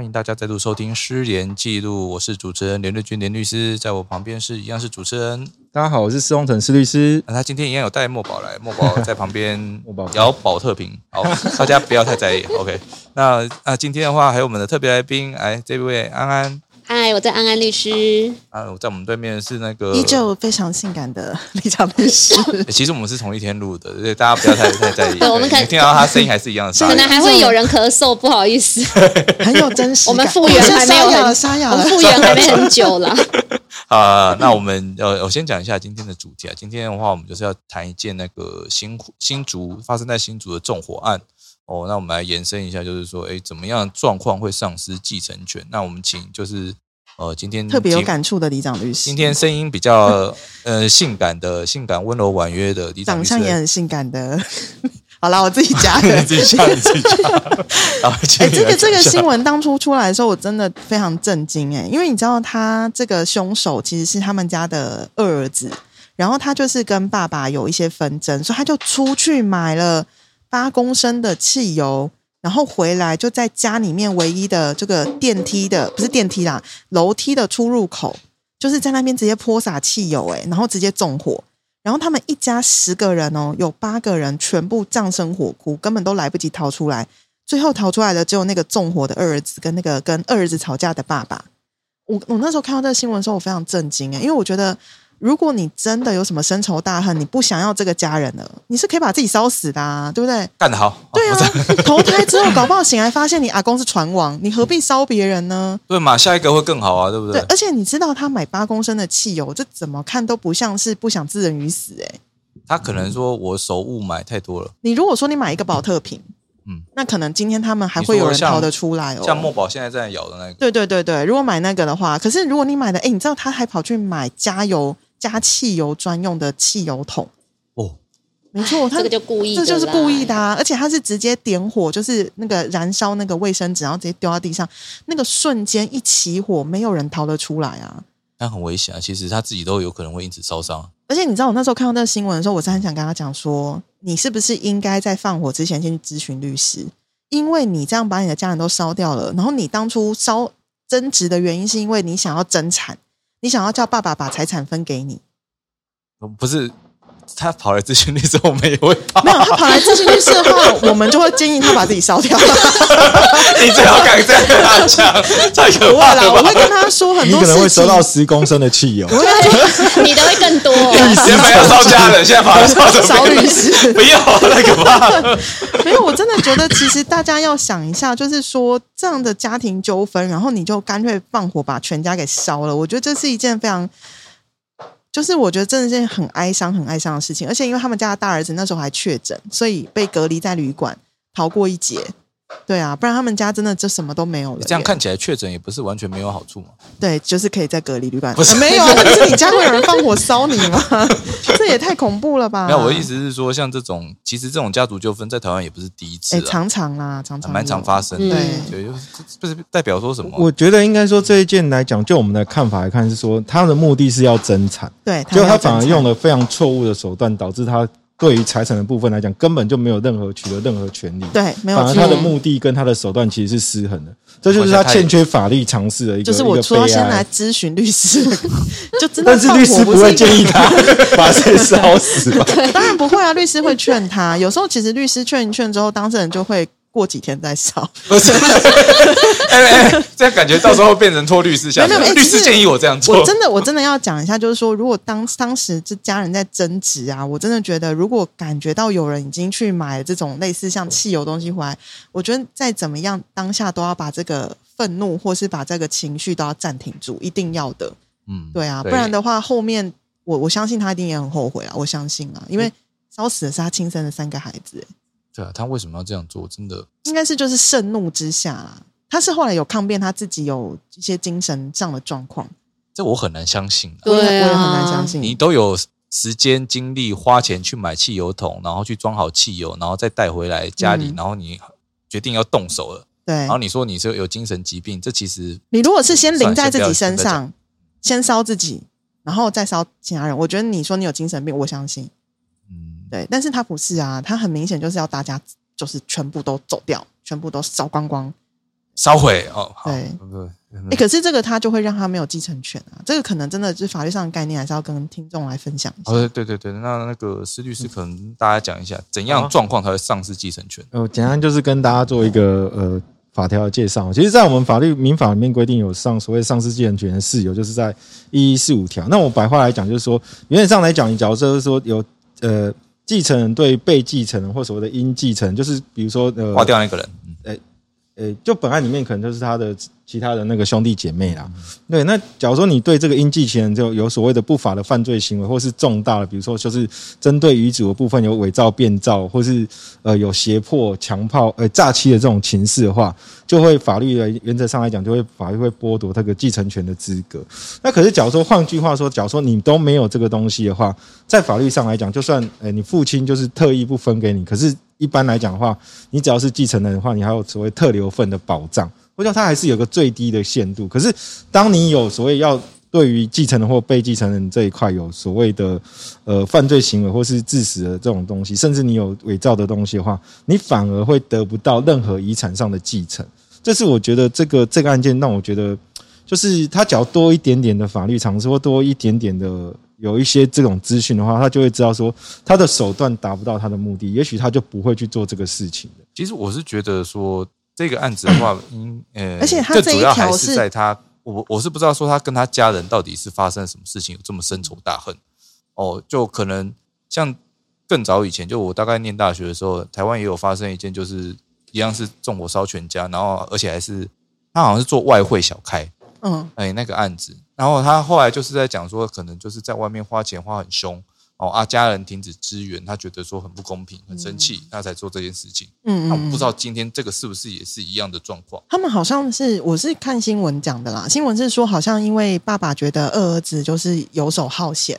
欢迎大家再度收听《失联记录》，我是主持人连瑞君连律师，在我旁边是一样是主持人。大家好，我是施宏成施律师。那他今天一样有带墨宝来，墨宝 在旁边墨宝摇宝特瓶，好，大家不要太在意。OK，那那今天的话，还有我们的特别来宾，哎，这位安安嗨，我在安安律师。啊，我在我们对面是那个依旧非常性感的李长律师，欸其实我们是同一天录的，所以大家不要太太在意。对我们可你听到他声音还是一样的沙哑，可能还会有人咳嗽，不好意思，很有真实感。我们复原还没有沙哑了，很，沙哑。我们复原还没很久了。啊，那我们呃，我先讲一下今天的主题啊。今天的话，我们就是要谈一件那个新新竹发生在新竹的纵火案哦。那我们来延伸一下，就是说，哎，怎么样的状况会丧失继承权？那我们请就是呃，今天特别有感触的李长律师，今天声音比较呃性感的、性感温柔婉约的李长律师长相也很性感的。好啦，我自己加的。自己讲，你自己讲。然后哎、这个这个新新闻当初出来的时候，我真的非常震惊哎，因为你知道他这个凶手其实是他们家的二儿子，然后他就是跟爸爸有一些纷争，所以他就出去买了八公升的汽油，然后回来就在家里面唯一的这个电梯的不是电梯啦，楼梯的出入口，就是在那边直接泼洒汽油哎，然后直接纵火。然后他们一家十个人哦，有八个人全部葬身火窟，根本都来不及逃出来。最后逃出来的只有那个纵火的二儿子跟那个跟二儿子吵架的爸爸。我我那时候看到这个新闻的时候，我非常震惊哎，因为我觉得如果你真的有什么深仇大恨，你不想要这个家人了，你是可以把自己烧死的、啊，对不对？干得好，对哦啊，投胎之后搞不好醒来发现你阿公是船王，你何必烧别人呢？对嘛，下一个会更好啊，对不对？，对而且你知道他买八公升的汽油，这怎么看都不像是不想置人于死哎、他可能说我手误买太多了，你如果说你买一个保特瓶，嗯嗯，那可能今天他们还会有人逃得出来哦。像墨宝现在在咬的那个，对对对对，如果买那个的话，可是如果你买的，哎，你知道他还跑去买加油加汽油专用的汽油桶，哦，没错，他这个就故意的，这就是故意的啊！而且他是直接点火，就是那个燃烧那个卫生纸，然后直接丢到地上，那个瞬间一起火，没有人逃得出来啊！那很危险啊。其实他自己都有可能会因此烧伤。而且你知道，我那时候看到那个新闻的时候，我是很想跟他讲说，你是不是应该在放火之前先去咨询律师？因为你这样把你的家人都烧掉了，然后你当初烧争执的原因是因为你想要争产，你想要叫爸爸把财产分给你。不是他跑来咨询律师，我们也会跑。没有，他跑来咨询律师的话，我们就会建议他把自己烧掉。你最好敢这样跟他讲，太可怕了我会？跟他说很多你可能。会收到十公升的汽油，你的会更多哦。原本要烧家人，现在跑来烧律师不要，太可怕了。没有，我真的觉得其实大家要想一下，就是说这样的家庭纠纷，然后你就干脆放火把全家给烧了，我觉得这是一件非常，就是我觉得真的是很哀伤、很哀伤的事情。而且因为他们家的大儿子那时候还确诊，所以被隔离在旅馆，逃过一劫。对啊，不然他们家真的就什么都没有了耶。这样看起来确诊也不是完全没有好处嘛。对，就是可以在隔离旅馆。不是呃没有啊，那不是你家会有人放火烧你吗？这也太恐怖了吧！没有，我的意思是说，像这种其实这种家族纠纷在台湾也不是第一次哎，啊，常常啦，常常蛮常有发生的。嗯对，就是不是代表说什么？我觉得应该说这一件来讲，就我们的看法来看，是说他的目的是要增产，对，就他反而用了非常错误的手段，导致他对于财产的部分来讲，根本就没有任何取得任何权利。对，没有错反而他的目的跟他的手段其实是失衡的，这就是他欠缺法律常识的一个就是我说要先来。咨询律师，就真的但是律师不会建议他 把谁烧死吧？当然不会啊，律师会劝他。有时候其实律师劝一劝之后，当事人就会过几天再烧。不 是，哎哎，这样感觉到时候会变成托律师下 没有没有哎其实律师建议我这样做我。真的我真的要讲一下，就是说，如果当当时这家人在争执啊，我真的觉得，如果感觉到有人已经去买了这种类似像汽油东西回来，我觉得再怎么样，当下都要把这个愤怒或是把这个情绪都要暂停住，一定要的。嗯，对啊，不然的话，后面我我相信他一定也很后悔啊，我相信啊，因为烧死的是他亲生的三个孩子、欸对啊，他为什么要这样做？真的，应该是就是盛怒之下啦。他是后来有抗辩，他自己有一些精神上的状况，这我很难相信啊。对啊我也我也很难相信。你都有时间、精力、花钱去买汽油桶，然后去装好汽油，然后再带回来家里，嗯然后你决定要动手了，对然后你说你是有精神疾病，这其实你如果是先淋在自己身上，先烧自己，然后再烧其他人，我觉得你说你有精神病，我相信。嗯，对，但是他不是啊，他很明显就是要大家就是全部都走掉，全部都烧光光。烧毁哦，好对可是这个他就会让他没有继承权啊，这个可能真的就是法律上的概念，还是要跟听众来分享一下。哦，对对对，那那个施律师可能大家讲一下，怎样好状况才会丧失继承权？呃，简单就是跟大家做一个呃法条的介绍。其实，在我们法律民法里面规定有上所谓丧失继承权的事由，就是在一一四五条。那我白话来讲，就是说，原则上来讲，你假如说是说有呃继承人对被继承人或所谓的应继承，就是比如说呃划掉那个人，呃，就本案里面可能就是他的其他的那个兄弟姐妹啦。对，那假如说你对这个应继承人就有所谓的不法的犯罪行为，或是重大的，比如说就是针对遗嘱的部分有伪造、变造，或是呃有胁迫、强迫、呃诈欺的这种情事的话，就会法律的原则上来讲，就会法律会剥夺这个继承权的资格。那可是假如说换句话说，假如说你都没有这个东西的话，在法律上来讲，就算呃你父亲就是特意不分给你，可是一般来讲的话，你只要是继承人的话，你还有所谓特留份的保障，或者它还是有个最低的限度。可是当你有所谓要对于继承人或被继承人这一块有所谓的呃犯罪行为或是致死的这种东西，甚至你有伪造的东西的话，你反而会得不到任何遗产上的继承。这是我觉得这个这个案件让我觉得，就是他只要多一点点的法律常识或多一点点的有一些这种资讯的话，他就会知道说他的手段达不到他的目的，也许他就不会去做这个事情的。其实我是觉得说这个案子的话，嗯呃，而且他最这一主要还条是是在他，我我是不知道说他跟他家人到底是发生了什么事情，有这么深仇大恨。哦，就可能像更早以前，就我大概念大学的时候，台湾也有发生一件，就是一样是纵火烧全家，然后而且还是他好像是做外汇小开，嗯，哎，那个案子，然后他后来就是在讲说，可能就是在外面花钱花很凶哦，啊，家人停止支援，他觉得说很不公平，很生气，他才做这件事情。嗯嗯嗯那我不知道今天这个是不是也是一样的状况？他们好像是，我是看新闻讲的啦。新闻是说，好像因为爸爸觉得二儿子就是游手好闲，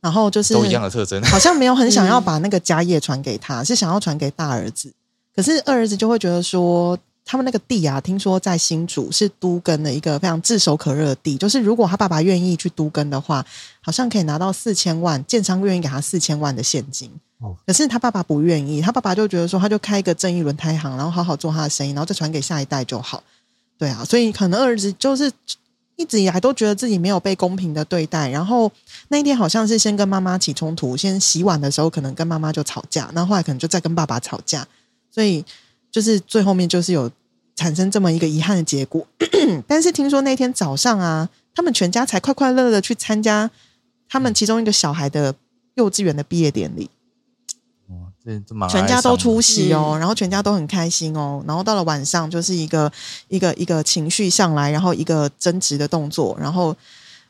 然后就是都一样的特征。好像没有很想要把那个家业传给他，是想要传给大儿子。可是二儿子就会觉得说，他们那个地啊，听说在新竹是都根的一个非常炙手可热的地，就是如果他爸爸愿意去都根的话，好像可以拿到四千万，建商愿意给他四千万的现金。哦可是他爸爸不愿意，他爸爸就觉得说，他就开一个正义轮胎行，然后好好做他的生意，然后再传给下一代就好。对啊，所以可能二儿子就是一直以来都觉得自己没有被公平的对待，然后那一天好像是先跟妈妈起冲突，先洗碗的时候可能跟妈妈就吵架，然后后来可能就再跟爸爸吵架，所以就是最后面就是有产生这么一个遗憾的结果。但是听说那天早上啊，他们全家才快快乐乐的去参加他们其中一个小孩的幼稚园的毕业典礼。哦这这蛮全家都出席哦，嗯然后全家都很开心哦，然后到了晚上就是一个一个一个情绪上来，然后一个争执的动作，然后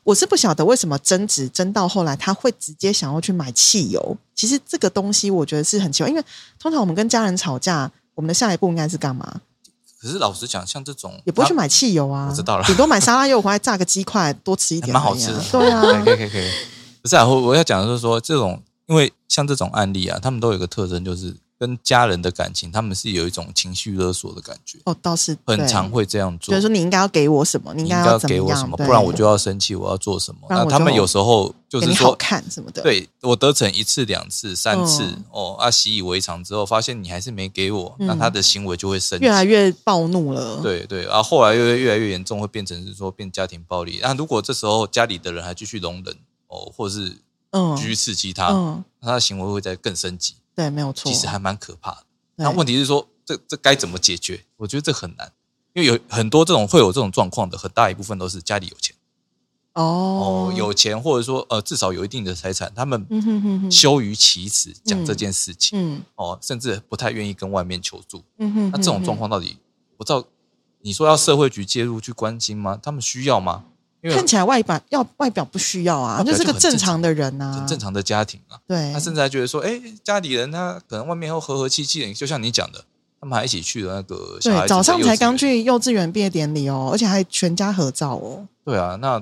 我是不晓得为什么争执争到后来他会直接想要去买汽油，其实这个东西我觉得是很奇怪，因为通常我们跟家人吵架，我们的下一步应该是干嘛？可是老实讲，像这种，也不会去买汽油啊，我知道了顶多买沙拉油回来炸个鸡块，多吃一点、蛮好吃的。对啊，可以可以可以。不是啊，我我要讲的是说，这种因为像这种案例啊，他们都有一个特征，就是跟家人的感情，他们是有一种情绪勒索的感觉，哦，倒是很常会这样做。就是说你应该要给我什么，你应该要给我什么，不然我就要生气，我要做什么。那他们有时候就是说，看什么的，对我得逞一次、两次、三次，嗯哦，啊，习以为常之后，发现你还是没给我，嗯那他的行为就会升级。越来越暴怒了。，对对，然后后来又越来越严重，会变成是说变家庭暴力。那如果这时候家里的人还继续容忍哦，或者是嗯继续刺激他，他的行为会再更升级，对，没有错。其实还蛮可怕的。那问题是说，这这该怎么解决？我觉得这很难，因为有很多这种会有这种状况的，很大一部分都是家里有钱哦哦，有钱或者说呃至少有一定的财产，他们羞于启齿讲这件事情嗯哦，甚至不太愿意跟外面求助。嗯哼，那这种状况到底我知道，你说要社会局介入去关心吗？他们需要吗？因为看起来外表要外表不需要啊，就是个正正常的人呐，很正。常的家庭啊，对，他甚至还觉得说，哎，家里人他可能外面又和和气气的，就像你讲的，他们还一起去了那个小孩子对早上才刚去幼稚园毕业典礼哦，而且还全家合照哦。对啊，那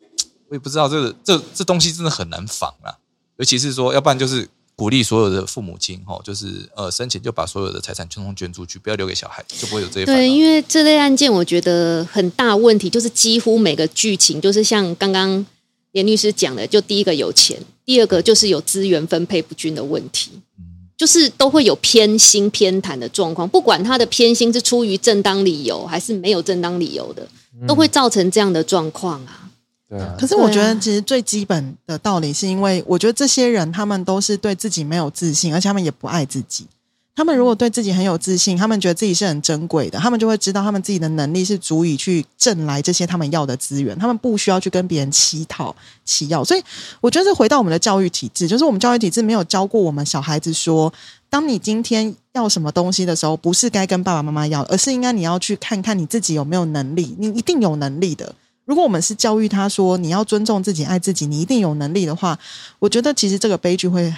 我也不知道这个这这东西真的很难防啊。尤其是说，要不然就是鼓励所有的父母亲哈，就是呃申请就把所有的财产全通捐出去，不要留给小孩，就不会有这些。对，因为这类案件，我觉得很大问题就是几乎每个剧情就是像刚刚严律师讲的，就第一个有钱，第二个就是有资源分配不均的问题，就是都会有偏心偏袒的状况，不管他的偏心是出于正当理由还是没有正当理由的，都会造成这样的状况啊。对啊，可是我觉得，其实最基本的道理是因为，我觉得这些人他们都是对自己没有自信，而且他们也不爱自己。他们如果对自己很有自信，他们觉得自己是很珍贵的，他们就会知道他们自己的能力是足以去挣来这些他们要的资源，他们不需要去跟别人乞讨、乞要。所以，我觉得这回到我们的教育体制，就是我们教育体制没有教过我们小孩子说，当你今天要什么东西的时候，不是该跟爸爸妈妈要，而是应该你要去看看你自己有没有能力，你一定有能力的。如果我们是教育他说你要尊重自己、爱自己，你一定有能力的话，我觉得其实这个悲剧会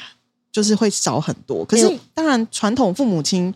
就是会少很多。可是当然，传统父母亲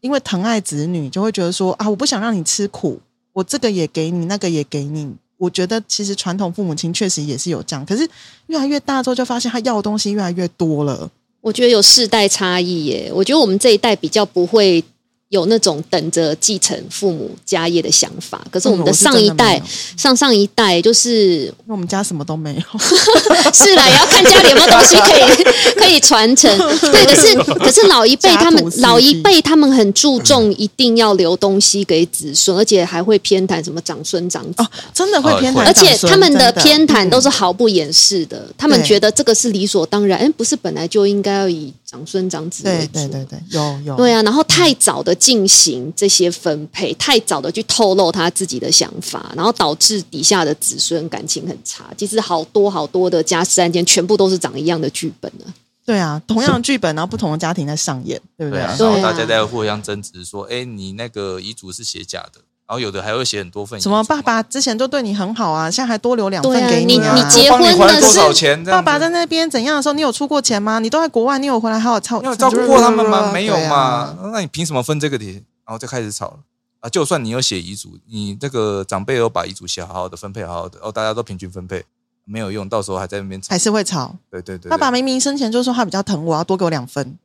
因为疼爱子女，就会觉得说啊，我不想让你吃苦，我这个也给你，那个也给你。我觉得其实传统父母亲确实也是有这样，可是越来越大之后，就发现他要的东西越来越多了。我觉得有世代差异耶。我觉得我们这一代比较不会有那种等着继承父母家业的想法，可是我们的上一代、上上一代就是那我们家什么都没有。是啦，也要看家里有没有东西可以 可以传承。对，可是可是老一辈他们老一辈他们很注重一定要留东西给子孙，而且还会偏袒什么长孙长子。哦，真的会偏袒而且他们的偏袒都是嗯毫不掩饰的，他们觉得这个是理所当然，哎，不是本来就应该要以长孙长子为主。对对对对，有有对啊，然后太早的进行这些分配，太早的去透露他自己的想法，然后导致底下的子孙感情很差。其实好多好多的家事案件，全部都是长一样的剧本呢。对啊，同样的剧本，然后不同的家庭在上演，对不对？然后大家在互相争执说，哎，你那个遗嘱是写假的，然后有的还会写很多份。什么爸爸之前都对你很好啊，现在还多留两份给啊。你你你还多婚的是爸爸在那边怎样的时候，你有出过钱吗？你都在国外，你有回来好好照，你有照顾过他们吗？没有嘛？那你凭什么分这个钱？然后就开始吵了啊！就算你有写遗嘱，你这个长辈有把遗嘱写好好的分配好好的，哦，大家都平均分配，没有用，到时候还在那边吵还。是会吵。对对对，爸爸明明生前就说他比较疼我，要多给我两分，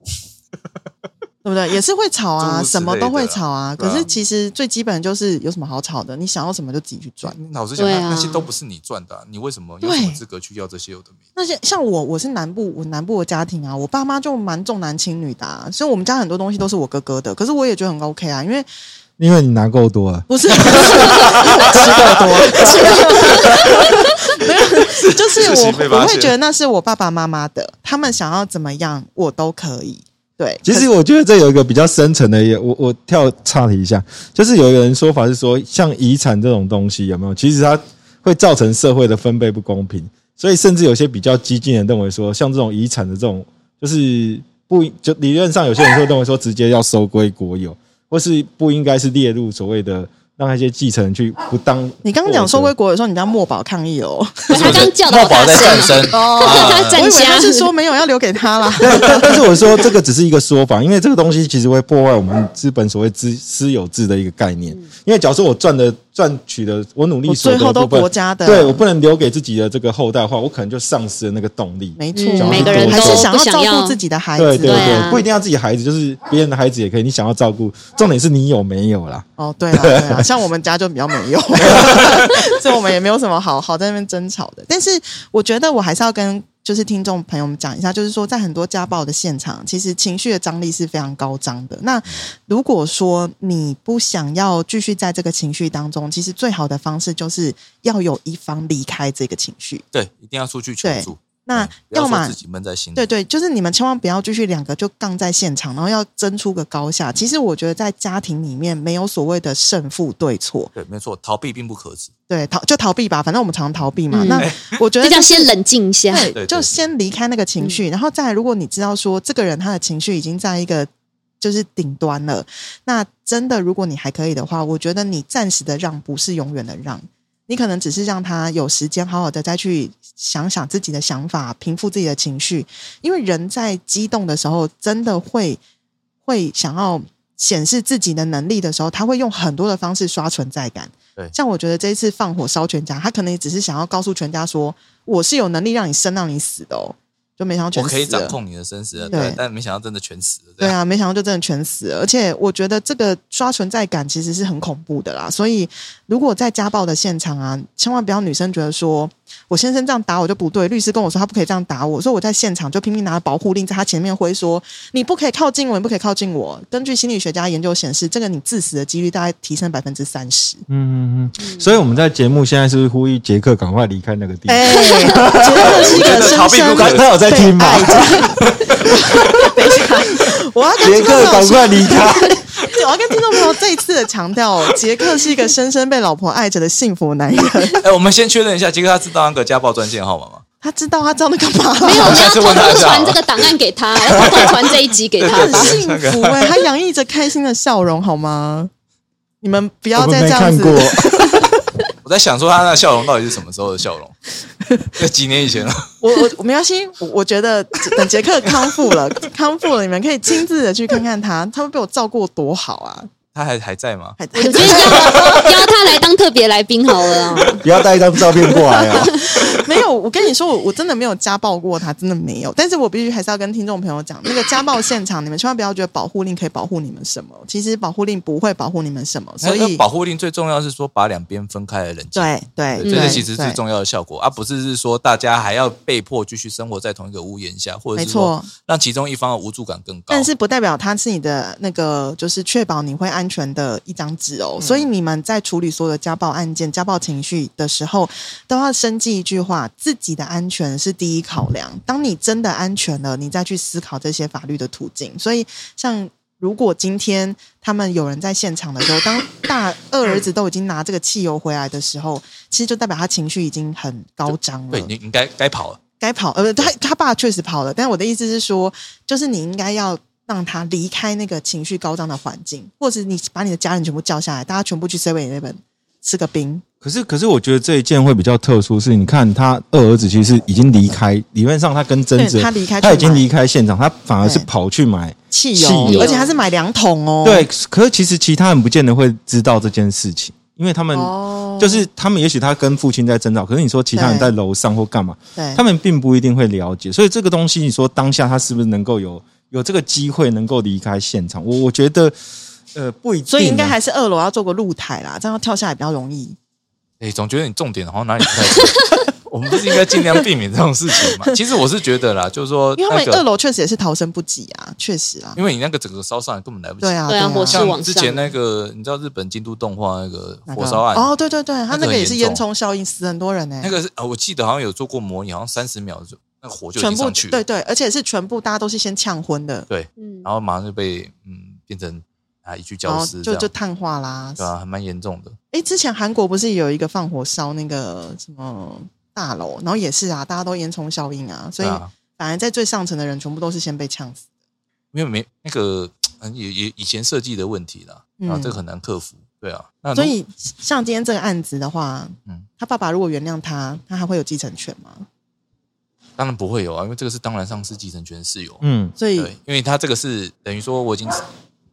对不对？也是会吵啊，什么都会吵啊。啊可是其实最基本就是有什么好吵的？你想要什么就自己去赚。老实讲，那那些都不是你赚的啊、你为什么有对什么资格去要这些有的没的？那些像我，我是南部，我南部的家庭啊，我爸妈就蛮重男轻女的、啊，所以我们家很多东西都是我哥哥的。可是我也觉得很 OK 啊，因为因为你拿够多了。不是 吃够多，没有，就是我我会觉得那是我爸爸妈妈的，他们想要怎么样我都可以。对，其实我觉得这有一个比较深层的也，我我跳岔题一下，就是有一个人说法是说，像遗产这种东西有没有？其实它会造成社会的分配不公平，所以甚至有些比较激进的认为说，像这种遗产的这种，就是不就理论上有些人会认为说，直接要收归国有，或是不应该是列入所谓的让那些继承人去不当。你刚刚讲收归国有时候，你家墨宝抗议哦，他刚叫的墨宝在战哦，争，啊他站我以为他家是说没有要留给他啦。但但但是我说这个只是一个说法，因为这个东西其实会破坏我们资本所谓资私有制的一个概念。因为假如说我赚的赚取的我努力我所得最后都国家的，对我不能留给自己的这个后代的话，我可能就丧失了那个动力。没错，嗯每个人都还是想要照顾自己的孩子。对对对啊不一定要自己孩子，就是别人的孩子也可以。你想要照顾，重点是你有没有啦。哦，对啊，对啊，像我们家就比较没有，所以我们也没有什么好好在那边争吵的。但是我觉得我还是要跟就是听众朋友们讲一下，就是说在很多家暴的现场，其实情绪的张力是非常高涨的。那如果说你不想要继续在这个情绪当中，其实最好的方式就是要有一方离开这个情绪。对，一定要出去求助。那要要么自己闷在心里。对对，就是你们千万不要继续两个就杠在现场，然后要争出个高下。其实我觉得在家庭里面没有所谓的胜负对错，对，没错，逃避并不可耻。对逃就逃避吧，反正我们常逃避嘛。嗯那我觉得 就是这叫先冷静一下。对，对对就先离开那个情绪，然后再，如果你知道说这个人他的情绪已经在一个就是顶端了，那真的如果你还可以的话，我觉得你暂时的让不是永远的让，你可能只是让他有时间好好的再去想想自己的想法，平复自己的情绪，因为人在激动的时候，真的会会想要显示自己的能力的时候，他会用很多的方式刷存在感。对像我觉得这一次放火烧全家，他可能也只是想要告诉全家说，我是有能力让你生让你死的哦。就没想到全死了。我可以掌控你的生死了，对对，但没想到真的全死了。对啊，没想到就真的全死了，而且我觉得这个刷存在感其实是很恐怖的啦。所以如果在家暴的现场啊，千万不要女生觉得说我先生这样打我就不对，律师跟我说他不可以这样打我，所以我在现场就拼命拿保护令在他前面挥说你不可以靠近我，你不可以靠近我。根据心理学家研究显示，这个你致死的几率大概提升百分之三十。嗯嗯嗯。所以我们在节目现在是不是呼吁杰克赶快离开那个地方？哎，杰克是一个深逃避不深开他有在听吗？等一下，我要杰克赶快离开！我要跟听众朋友再一次的强调哦，杰克是一个深深被老婆爱着的幸福男人。哎，我们先确认一下，杰克他知道那个家暴专线号码吗？他知道他知道那干嘛？没有，我们下次要偷问他一下偷传这个档案给他，要偷偷传这一集给他吧。很幸福哎、他洋溢着开心的笑容，好吗？你们不要我们再这样子。过。在想说他那笑容到底是什么时候的笑容？几年以前了。我我我没关系，我我觉得等杰克康复了，康复了，你们可以亲自的去看看他，他会被我照顾多好啊！他还还在吗？还我觉得邀 邀他来当特别来宾好了啊。不要带一张照片过来啊。没有，我跟你说，我我真的没有家暴过他，真的没有。但是我必须还是要跟听众朋友讲，那个家暴现场，你们千万不要觉得保护令可以保护你们什么，其实保护令不会保护你们什么，所以保护令最重要是说把两边分开来冷静。对对这是其实最重要的效果，而、不是是说大家还要被迫继续生活在同一个屋檐下，或者没是说错。让其中一方的无助感更高。但是不代表他是你的那个，就是确保你会安全的一张纸哦。所以你们在处理所有的家暴案件、家暴情绪的时候，都要深记一句话：自己的安全是第一考量。当你真的安全了，你再去思考这些法律的途径。所以，像如果今天他们有人在现场的时候，当大二儿子都已经拿这个汽油回来的时候，其实就代表他情绪已经很高涨了。对你应该该跑了。该跑，呃，他他爸确实跑了，但我的意思是说，就是你应该要让他离开那个情绪高涨的环境，或者你把你的家人全部叫下来，大家全部去 Seven Eleven 吃个冰。可是，可是我觉得这一件会比较特殊，是你看他二儿子其实已经离开，理论上他跟贞子对他离开他已经离开现场，他反而是跑去买。汽汽油，而且他是买两桶哦。对，可是其实其他人不见得会知道这件事情，因为他们哦，就是他们也许他跟父亲在争吵，可是你说其他人在楼上或干嘛，对他们并不一定会了解，所以这个东西你说当下他是不是能够有有这个机会能够离开现场？我我觉得呃不一定啊，所以应该还是二楼要做个露台啦，这样跳下来比较容易。哎，总觉得你重点好像哪里不太对。我们不是应该尽量避免这种事情吗？其实我是觉得啦，就是说因为他，们二楼确实也是逃生不及啊，确实啊。因为你那个整个烧上来根本来不及。对啊，对啊火势像往上之前那个，你知道日本京都动画那个火烧案，哦，对对对，他那那个个也是烟囱效应，死很多人呢、那个是呃，我记得好像有做过模拟，好像三十秒就那火就全部对对，而且是全部大家都是先呛昏的，对，嗯，然后马上就被嗯变成啊一具然后焦尸，就就碳化啦。对啊，还蛮严重的。哎，之前韩国不是有一个放火烧那个什么大楼，然后也是啊，大家都烟囱效应啊，所以反而在最上层的人全部都是先被呛死。因为没那个嗯也也以前设计的问题啦，嗯啊，这个很难克服。对啊，那所以像今天这个案子的话，嗯他爸爸如果原谅他，他还会有继承权吗？当然不会有啊，因为这个是当然丧失继承权是有，嗯。所以对，因为他这个是等于说我已经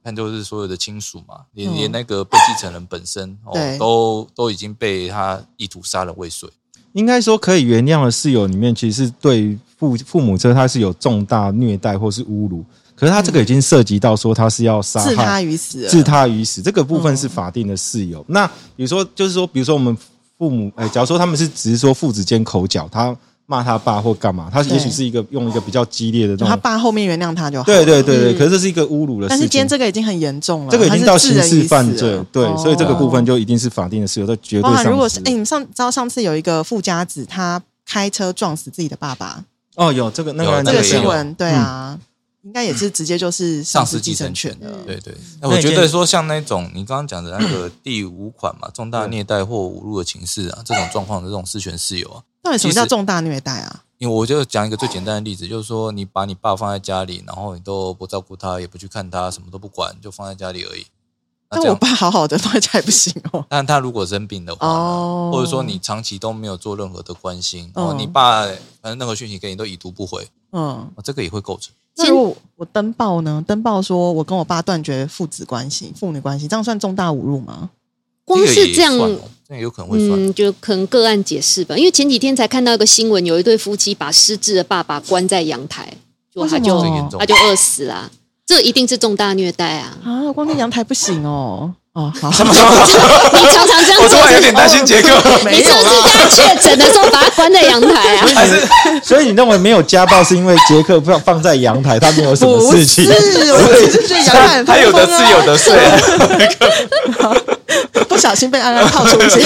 看就是所有的亲属嘛，连嗯。连那个被继承人本身哦对，都都已经被他意图杀人未遂。应该说可以原谅的室友里面，其实是对父父母车他是有重大虐待或是侮辱，可是他这个已经涉及到说他是要杀置他害、于死了，置他于死，这个部分是嗯法定的室友。那比如说，就是说，比如说我们父母，哎，假如说他们是只是说父子间口角，他骂他爸或干嘛，他也许是一个用一个比较激烈的就他那种，爸后面原谅他就好。对对对对，嗯。可是这是一个侮辱的事情。但是今天这个已经很严重了，这个已经到刑事犯罪了，对，所以这个部分哦就一定是法定的室友，这绝对上司含如果是哎，你们上知道上次有一个富家子，他开车撞死自己的爸爸，哦，有这个那有个这个那个新闻，对啊，应该也是直接就是失丧失继承承权的。对。对，那我觉得说像那种你刚刚讲的那个第五款嘛，重大虐待或侮辱的情事啊，这种状况的这种事权事由啊，到底什么叫重大虐待啊？因为我就讲一个最简单的例子，就是说你把你爸放在家里，然后你都不照顾他，也不去看他，什么都不管，就放在家里而已。那我爸好好的放在家里不行哦。但他如果生病的话，哦或者说你长期都没有做任何的关心，然后，你爸反正任何讯息给你都已读不回，嗯，哦这个也会构成。那如果我登报呢？登报说我跟我爸断绝父子关系、父女关系，这样算重大侮辱吗？光是这样这个也算哦这样有可能会算。嗯，就可能个案解释吧。因为前几天才看到一个新闻，有一对夫妻把失智的爸爸关在阳台，就他就他就饿死了，这一定是重大虐待啊！啊，关在阳台不行哦。哦，好，你常常这样做，我突然有点担心杰克，你是不是在确诊的时候把他关在阳台啊？还是所以你认为没有家暴是因为杰克放放在阳台，他没有什么事情？是，我只是对阳台很他有的疯啊。吃有的睡，不小心被安安套出去。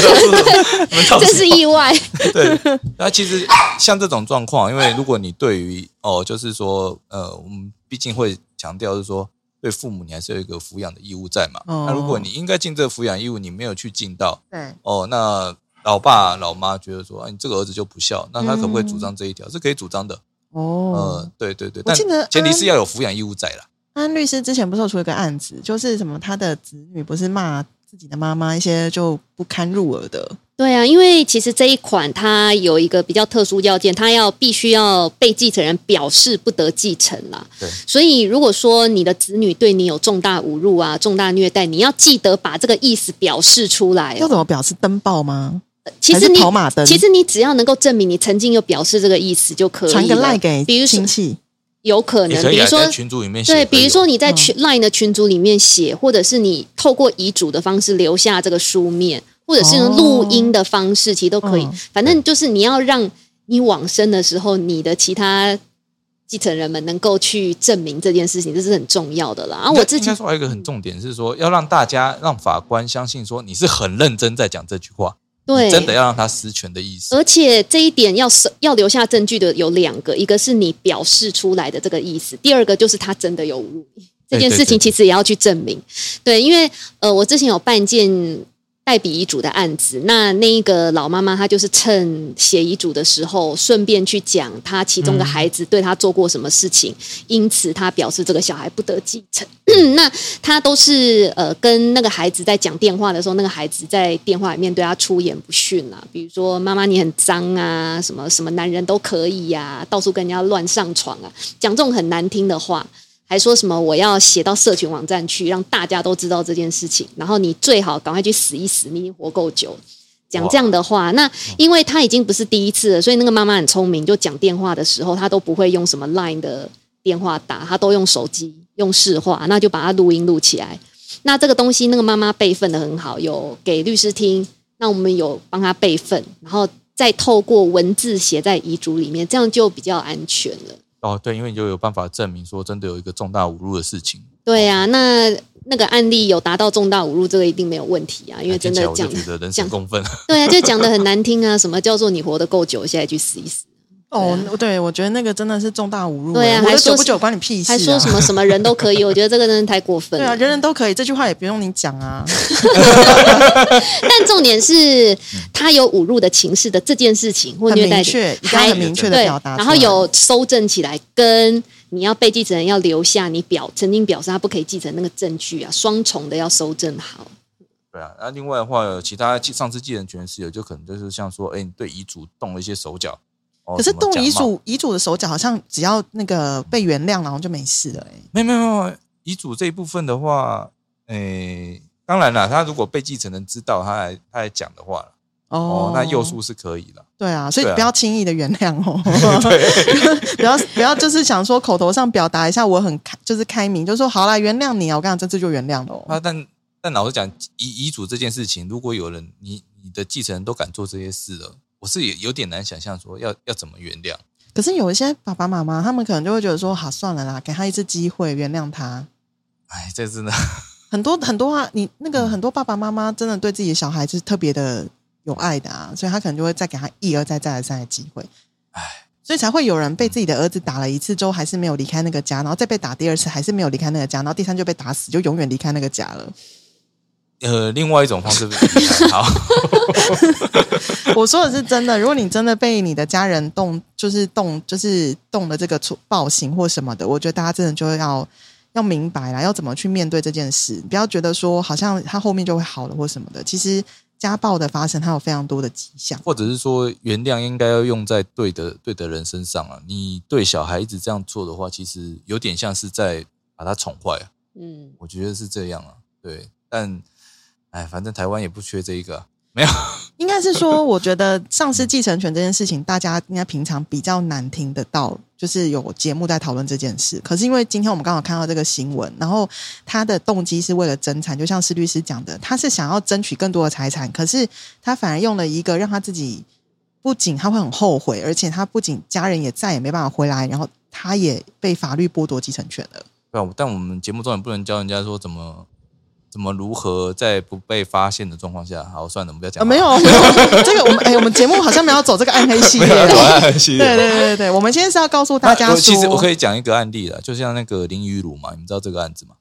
这是意外。对，那其实像这种状况，因为如果你对于哦，就是说，呃，我们毕竟会强调是说，对父母你还是有一个抚养的义务在嘛。哦那如果你应该尽这个抚养义务，你没有去尽到，对，哦，那老爸老妈觉得说，啊，你这个儿子就不孝，那他可不可以主张这一条？是可以主张的。哦呃，，对对对，但我记得前提是要有抚养义务在啦。安律师之前不是有出一个案子，就是什么他的子女不是骂自己的妈妈一些就不堪入耳的，对啊，因为其实这一款它有一个比较特殊要件，它要必须要被继承人表示不得继承啦。对所以如果说你的子女对你有重大侮辱啊、重大虐待，你要记得把这个意思表示出来、哦。要怎么表示登报吗？其实你跑马灯其实你只要能够证明你曾经有表示这个意思就可以了。传个赖给比如说亲戚，有可能，可啊比如说在群组里面对，比如说哦你在群 Line 的群组里面写，或者是你透过遗嘱的方式留下这个书面，或者是用录音的方式，其实都可以嗯。反正就是你要让你往生的时候，你的其他继承人们能够去证明这件事情，这是很重要的啦。我之前说还有一个很重点是说，要让大家让法官相信说你是很认真在讲这句话，对真的要让他实权的意思。而且这一点要是要留下证据的有两个，一个是你表示出来的这个意思，第二个就是他真的有侮辱你。这件事情其实也要去证明，对，因为呃，我之前有办件代笔遗嘱的案子，那那一个老妈妈她就是趁写遗嘱的时候，顺便去讲她其中的孩子对她做过什么事情，因此她表示这个小孩不得继承。那她都是呃跟那个孩子在讲电话的时候，那个孩子在电话里面对她出言不逊啊，比如说妈妈你很脏啊，什么什么男人都可以呀、到处跟人家乱上床啊，讲这种很难听的话。还说什么我要写到社群网站去，让大家都知道这件事情，然后你最好赶快去死一死，你已经活够久了。讲这样的话，那因为他已经不是第一次了，所以那个妈妈很聪明，就讲电话的时候，她都不会用什么 Line 的电话打，她都用手机用市话，那就把它录音录起来。那这个东西，那个妈妈备份的很好，有给律师听，那我们有帮她备份，然后再透过文字写在遗嘱里面，这样就比较安全了。哦，对，因为你就有办法证明说真的有一个重大侮辱的事情。对啊，那那个案例有达到重大侮辱，这个一定没有问题啊，因为真的讲我就觉得人讲神共愤。对啊，就讲的很难听啊，什么叫做你活得够久，现在去死一死，哦，对，我觉得那个真的是重大侮辱欸。对啊我还说不久关你屁事、啊？还说什么什么人都可以，我觉得这个真的太过分 对啊，人人都可以，这句话也不用你讲啊。但重点是他有侮辱的情势的这件事情或虐待确，一定要还很明确的表达，然后有收证起来，跟你要被继承人要留下你表曾经表示他不可以继承那个证据啊，双重的要收证好。对啊，那另外的话，有其他继上次继承权是有，就可能就是像说，哎，你对遗嘱动了一些手脚。哦可是动遗嘱，遗嘱的手脚好像只要那个被原谅，然后就没事了、欸。没有没有没有遗嘱这一部分的话，诶，当然了，他如果被继承人知道，他来他来讲的话，哦，那诱诉是可以的。对啊，所以不要轻易的原谅哦，不要不要就是想说口头上表达一下我很开，就是开明，就说好啦，原谅你啊，我跟你讲这次就原谅了、哦。啊，但但老实讲，遗遗嘱这件事情，如果有人你你的继承人都敢做这些事了，我是也有点难想象说要要怎么原谅。可是有一些爸爸妈妈，他们可能就会觉得说，好算了啦，给他一次机会，原谅他。哎，这真的 很多很多啊，你那嗯个很多爸爸妈妈真的对自己的小孩是特别的有爱的啊，所以他可能就会再给他一而再再而三的机会。哎，所以才会有人被自己的儿子打了一次之后，还是没有离开那个家，然后再被打第二次，还是没有离开那个家，然后第三就被打死，就永远离开那个家了。呃，另外一种方式不是好，我说的是真的，如果你真的被你的家人动，就是动，就是动了这个处暴行或什么的，我觉得大家真的就要要明白啦，要怎么去面对这件事，不要觉得说好像他后面就会好了或什么的。其实家暴的发生，它有非常多的迹象。或者是说原谅应该要用在对的对的人身上啊。你对小孩一直这样做的话，其实有点像是在把他宠坏啊。嗯，我觉得是这样啊，对，但哎，反正台湾也不缺这一个啊、没有，应该是说，我觉得丧失继承权这件事情，大家应该平常比较难听得到，就是有节目在讨论这件事。可是因为今天我们刚好看到这个新闻，然后他的动机是为了争产，就像施律师讲的，他是想要争取更多的财产，可是他反而用了一个让他自己不仅他会很后悔，而且他不仅家人也再也没办法回来，然后他也被法律剥夺继承权了。对啊，但我们节目中也不能教人家说怎么怎么如何在不被发现的状况下，好算了，我们不要讲呃，没有，没有，这个我们哎，我们节目好像没有走这个暗黑系列 有的。啊系列对对对对对，我们今天是要告诉大家说，其实我可以讲一个案例了，就像那个林雨茹嘛，你们知道这个案子吗？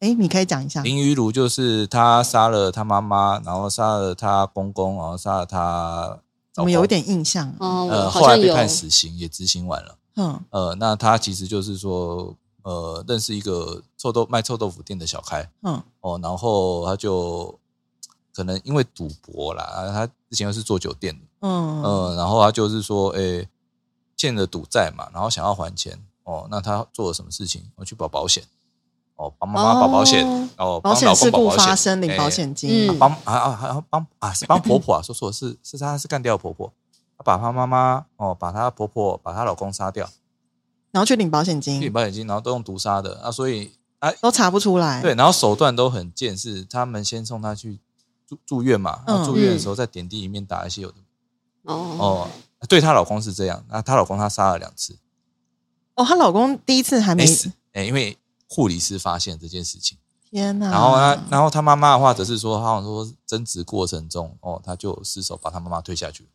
哎，你可以讲一下。林雨茹就是他杀了他妈妈，然后杀了他公公，然后杀了他我们有一点印象？哦，呃，后来被判死刑，也执行完了。嗯呃，那他其实就是说，呃，认识一个臭豆卖臭豆腐店的小开嗯。哦，然后他就可能因为赌博啦，啊他之前又是做酒店的，嗯嗯，然后他就是说，诶，欠了赌债嘛，然后想要还钱哦，那他做了什么事情？我去保保险，哦，帮妈妈保保险，哦，保险事故保保险，发生领保险金嗯，帮啊啊还要帮啊是帮婆婆啊，说错了是是她是干掉婆婆，她把她妈妈哦，把她婆婆把她老公杀掉，然后去领保险去领，保险金，然后都用毒杀的啊，所以啊都查不出来。对，然后手段都很贱，是他们先送她去住住院嘛，然后嗯住院的时候在点滴里面打一些有的哦，哦，对她老公是这样，那她老公她杀了两次哦，她老公第一次还没没死，哎，因为护理师发现这件事情。天哪！然后她，然后他妈妈的话则是说，好像说争执过程中，哦，他就失手把他妈妈推下去，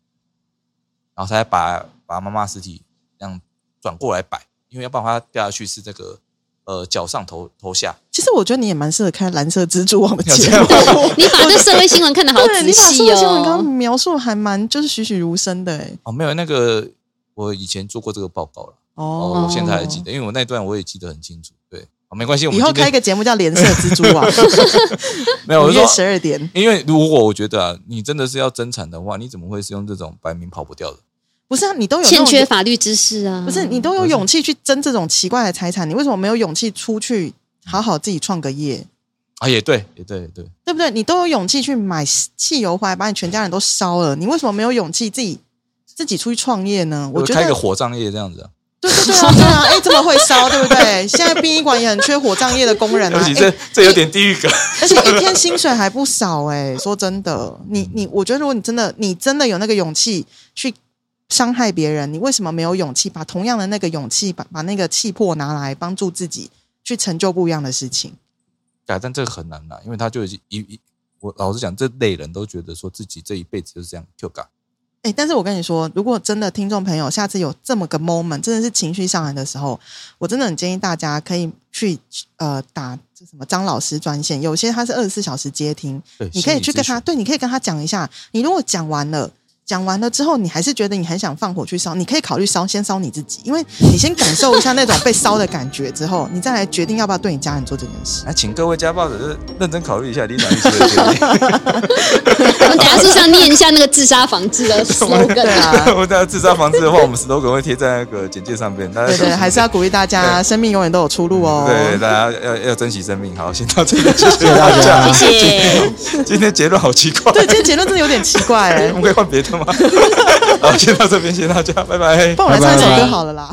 然后他才把把妈妈尸体这样转过来摆，因为要不然他掉下去是这个呃脚上头头下，其实我觉得你也蛮适合看蓝色蜘蛛网的节目。你把这社会新闻看得好对，仔你把社细会新闻刚刚哦。描述还蛮就是栩栩如生的哎。哦，没有那个我以前做过这个报告了，哦，哦我现在还记得，因为我那段我也记得很清楚，对，哦，没关系，我们以后开一个节目叫《连色蜘蛛网》，没有，我十二点。因为如果我觉得啊，你真的是要增产的话，你怎么会是用这种白名跑不掉的？不是啊，你都有欠缺法律知识啊！不是你都有勇气去争这种奇怪的财产，你为什么没有勇气出去好好自己创个业？啊，也对，也对，也对，对不对？你都有勇气去买汽油回来，把你全家人都烧了，你为什么没有勇气自己自己出去创业呢？我觉得开个火葬业这样子啊。对对对啊，对啊，哎，这么会烧，对不对？现在殡仪馆也很缺火葬业的工人啊，对不起，哎这这有点地狱感。而且一天薪水还不少哎、说真的，你你，我觉得如果你真的你真的有那个勇气去伤害别人，你为什么没有勇气把同样的那个勇气，把把那个气魄拿来帮助自己去成就不一样的事情？对啊，但这个很难啦，因为他就已经一一，我老实讲，这类人都觉得说自己这一辈子就是这样 Q 嘎。哎，但是我跟你说，如果真的听众朋友下次有这么个 moment，真的是情绪上来的时候，我真的很建议大家可以去呃打这什么张老师专线，有些他是二十四小时接听，对，你可以去跟他，对，你可以跟他讲一下。你如果讲完了，讲完了之后，你还是觉得你很想放火去烧，你可以考虑烧，先烧你自己，因为你先感受一下那种被烧的感觉之后，你再来决定要不要对你家人做这件事。来，请各位家暴者是认真考虑一下李长律师的。我们等下是不是要念一下那个自杀防治的 slogan 对啊？啊，我们在自杀防治的话，我们 slogan 会贴在那个简介上边。大家对对，还是要鼓励大家，生命永远都有出路哦。对大家要要珍惜生命。好，先到这里，谢谢谢大家谢谢。今天结论好奇怪，对，今天结论真的有点奇怪哎 我，们可以换别的吗？好，先到这边，谢谢大家，拜拜帮我来唱一首歌好了啦。